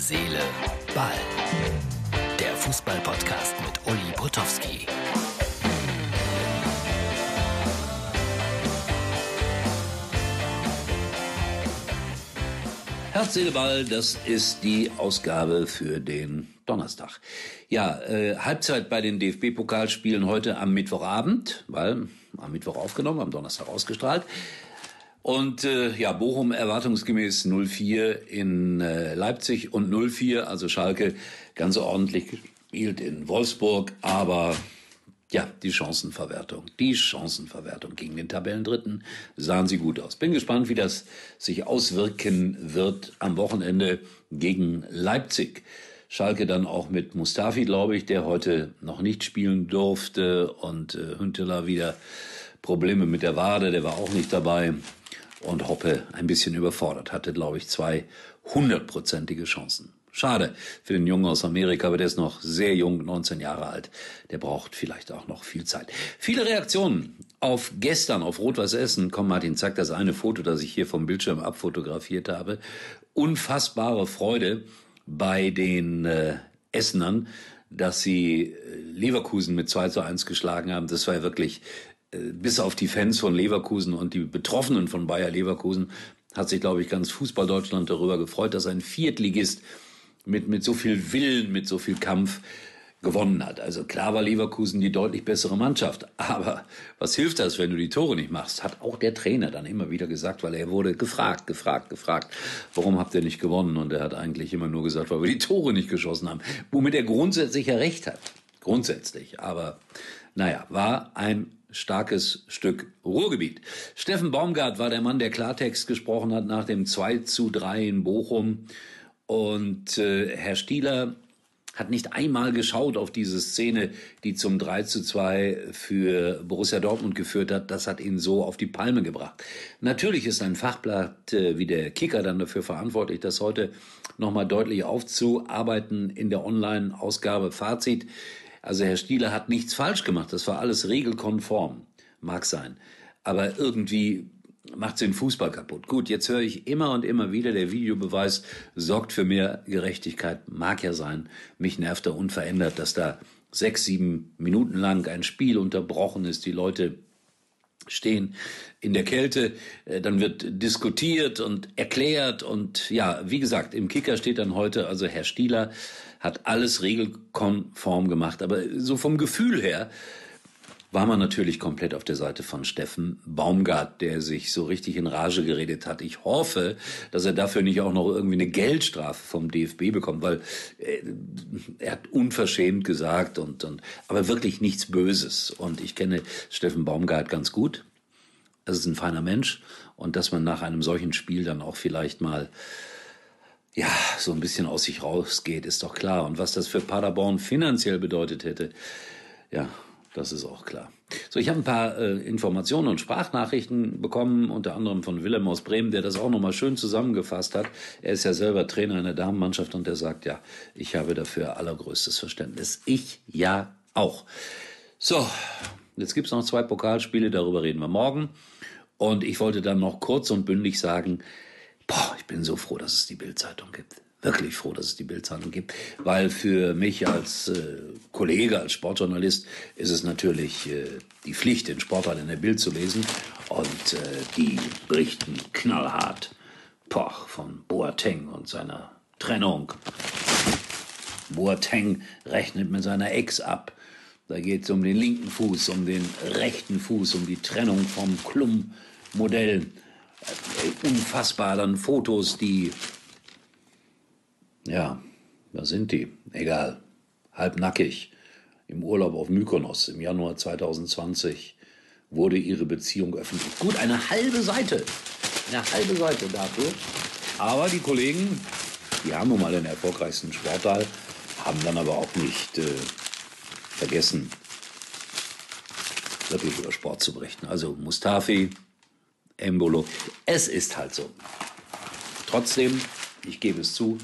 Seele, Ball. Der Fußball-Podcast mit Uli Potowski. Herz, Seele, Ball, das ist die Ausgabe für den Donnerstag. Ja, äh, Halbzeit bei den DFB-Pokalspielen heute am Mittwochabend, weil am Mittwoch aufgenommen, am Donnerstag ausgestrahlt. Und äh, ja, Bochum erwartungsgemäß 0-4 in äh, Leipzig und 0-4, also Schalke ganz ordentlich gespielt in Wolfsburg, aber ja, die Chancenverwertung, die Chancenverwertung gegen den Tabellendritten sahen sie gut aus. Bin gespannt, wie das sich auswirken wird am Wochenende gegen Leipzig. Schalke dann auch mit Mustafi, glaube ich, der heute noch nicht spielen durfte und äh, Hünteler wieder Probleme mit der Wade, der war auch nicht dabei und Hoppe ein bisschen überfordert, hatte, glaube ich, zwei hundertprozentige Chancen. Schade für den Jungen aus Amerika, aber der ist noch sehr jung, 19 Jahre alt. Der braucht vielleicht auch noch viel Zeit. Viele Reaktionen auf gestern auf Rot-Weiß Essen. Komm, Martin, zeig das eine Foto, das ich hier vom Bildschirm abfotografiert habe. Unfassbare Freude bei den äh, Essenern, dass sie äh, Leverkusen mit 2 zu 1 geschlagen haben. Das war ja wirklich bis auf die Fans von Leverkusen und die Betroffenen von Bayer Leverkusen hat sich, glaube ich, ganz Fußball-Deutschland darüber gefreut, dass ein Viertligist mit, mit so viel Willen, mit so viel Kampf gewonnen hat. Also klar war Leverkusen die deutlich bessere Mannschaft. Aber was hilft das, wenn du die Tore nicht machst? Hat auch der Trainer dann immer wieder gesagt, weil er wurde gefragt, gefragt, gefragt, warum habt ihr nicht gewonnen? Und er hat eigentlich immer nur gesagt, weil wir die Tore nicht geschossen haben. Womit er grundsätzlich ja recht hat. Grundsätzlich. Aber naja, war ein starkes Stück Ruhrgebiet. Steffen Baumgart war der Mann, der Klartext gesprochen hat nach dem 2 zu 3 in Bochum. Und äh, Herr Stieler hat nicht einmal geschaut auf diese Szene, die zum 3 zu 2 für Borussia Dortmund geführt hat. Das hat ihn so auf die Palme gebracht. Natürlich ist ein Fachblatt äh, wie der Kicker dann dafür verantwortlich, das heute nochmal deutlich aufzuarbeiten in der Online-Ausgabe. Fazit. Also Herr Stieler hat nichts falsch gemacht. Das war alles regelkonform. Mag sein. Aber irgendwie macht den Fußball kaputt. Gut, jetzt höre ich immer und immer wieder, der Videobeweis sorgt für mehr Gerechtigkeit. Mag ja sein. Mich nervt da unverändert, dass da sechs, sieben Minuten lang ein Spiel unterbrochen ist. Die Leute stehen in der Kälte, äh, dann wird diskutiert und erklärt und ja, wie gesagt, im Kicker steht dann heute, also Herr Stieler hat alles regelkonform gemacht, aber so vom Gefühl her war man natürlich komplett auf der Seite von Steffen Baumgart, der sich so richtig in Rage geredet hat. Ich hoffe, dass er dafür nicht auch noch irgendwie eine Geldstrafe vom DFB bekommt, weil äh, er hat unverschämt gesagt und, und aber wirklich nichts Böses. Und ich kenne Steffen Baumgart ganz gut. Das ist ein feiner Mensch und dass man nach einem solchen Spiel dann auch vielleicht mal ja, so ein bisschen aus sich rausgeht, ist doch klar. Und was das für Paderborn finanziell bedeutet hätte, ja, das ist auch klar. So, ich habe ein paar äh, Informationen und Sprachnachrichten bekommen, unter anderem von Willem aus Bremen, der das auch nochmal schön zusammengefasst hat. Er ist ja selber Trainer in der Damenmannschaft und der sagt, ja, ich habe dafür allergrößtes Verständnis. Ich ja auch. So, jetzt gibt's noch zwei Pokalspiele, darüber reden wir morgen. Und ich wollte dann noch kurz und bündig sagen, boah, ich bin so froh, dass es die Bildzeitung gibt wirklich froh, dass es die Bildzeitung gibt, weil für mich als äh, Kollege, als Sportjournalist ist es natürlich äh, die Pflicht, den Sportteil in der Bild zu lesen und äh, die berichten knallhart poch, von Boateng und seiner Trennung. Boateng rechnet mit seiner Ex ab. Da geht es um den linken Fuß, um den rechten Fuß, um die Trennung vom Klum-Modell. Äh, unfassbar dann Fotos, die ja, da sind die. Egal. Halbnackig. Im Urlaub auf Mykonos im Januar 2020 wurde ihre Beziehung öffentlich. Gut, eine halbe Seite. Eine halbe Seite dafür. Aber die Kollegen, die haben nun mal den erfolgreichsten Sportteil, haben dann aber auch nicht äh, vergessen, wirklich über Sport zu berichten. Also Mustafi, Embolo. Es ist halt so. Trotzdem, ich gebe es zu,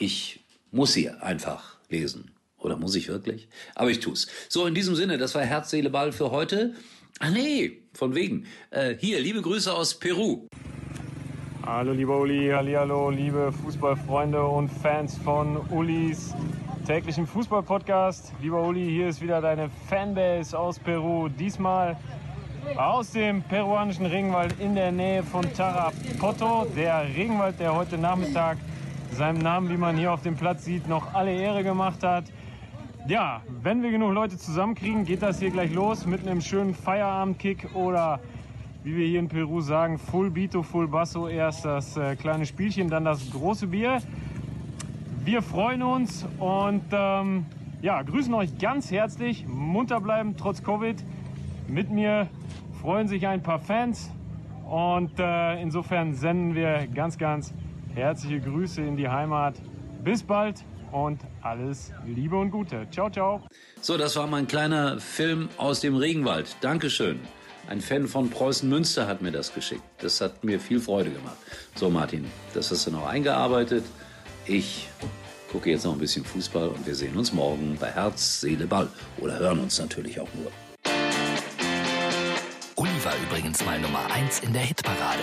ich muss sie einfach lesen. Oder muss ich wirklich? Aber ich tu's. So, in diesem Sinne, das war Herz, Seele, Ball für heute. Ah nee, von wegen. Äh, hier, liebe Grüße aus Peru. Hallo lieber Uli, hallo liebe Fußballfreunde und Fans von Ulis täglichen Fußballpodcast. Lieber Uli, hier ist wieder deine Fanbase aus Peru. Diesmal aus dem peruanischen Regenwald in der Nähe von Tarapoto. Der Regenwald, der heute Nachmittag seinem Namen, wie man hier auf dem Platz sieht, noch alle Ehre gemacht hat. Ja, wenn wir genug Leute zusammenkriegen, geht das hier gleich los mit einem schönen Feierabendkick oder wie wir hier in Peru sagen, Full Bito, Full Basso. Erst das äh, kleine Spielchen, dann das große Bier. Wir freuen uns und ähm, ja, grüßen euch ganz herzlich. Munter bleiben trotz Covid. Mit mir freuen sich ein paar Fans und äh, insofern senden wir ganz, ganz herzliche Grüße in die Heimat. Bis bald und alles Liebe und Gute. Ciao, ciao. So, das war mein kleiner Film aus dem Regenwald. Dankeschön. Ein Fan von Preußen Münster hat mir das geschickt. Das hat mir viel Freude gemacht. So, Martin, das hast du noch eingearbeitet. Ich gucke jetzt noch ein bisschen Fußball und wir sehen uns morgen bei Herz, Seele, Ball. Oder hören uns natürlich auch nur. Uli war übrigens mal Nummer 1 in der Hitparade.